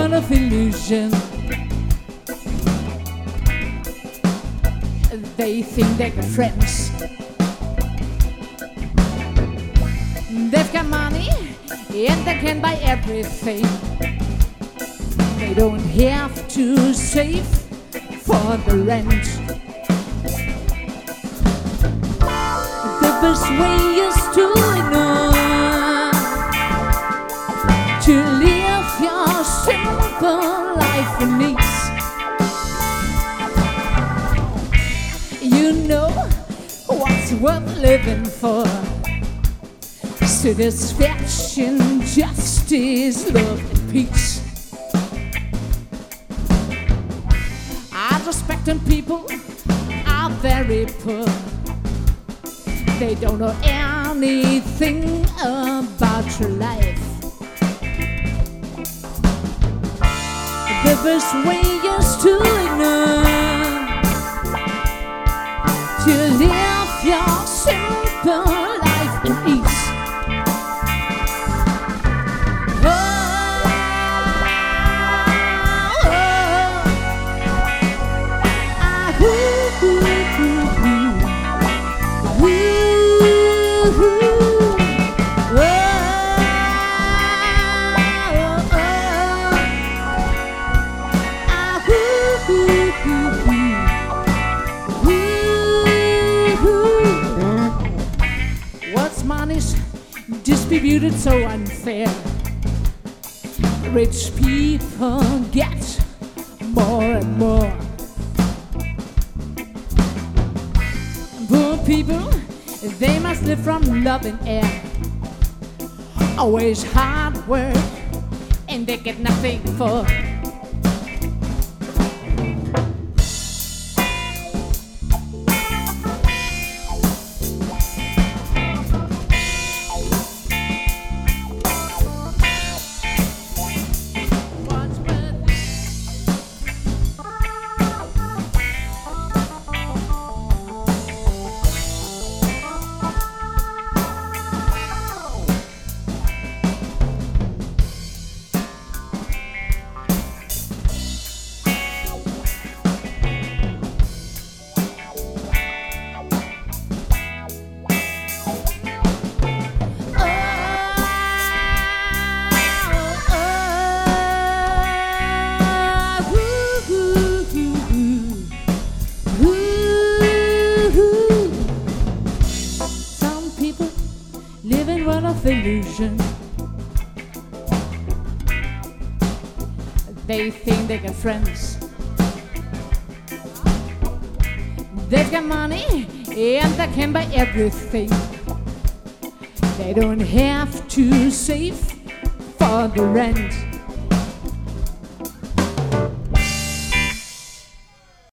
world of illusion. They think they got friends. They've got money and they can buy everything. They don't have to save for the rent. The best way is to life ease. You know what's worth living for satisfaction, justice, love, and peace. I respect when people are very poor. They don't know anything about your life. The best way is to distributed so unfair? Rich people get more and more. Poor people, they must live from love and air. Always hard work, and they get nothing for. Illusion. They think they got friends. They've got money and they can buy everything. They don't have to save for the rent.